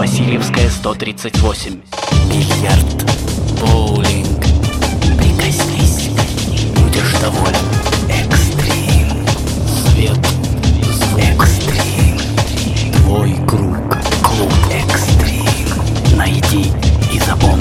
Васильевская, 138. Бильярд, боулинг, прикоснись, будешь доволен. Экстрим, свет, звук. Экстрим, твой круг, клуб. Экстрим, найди и запомни.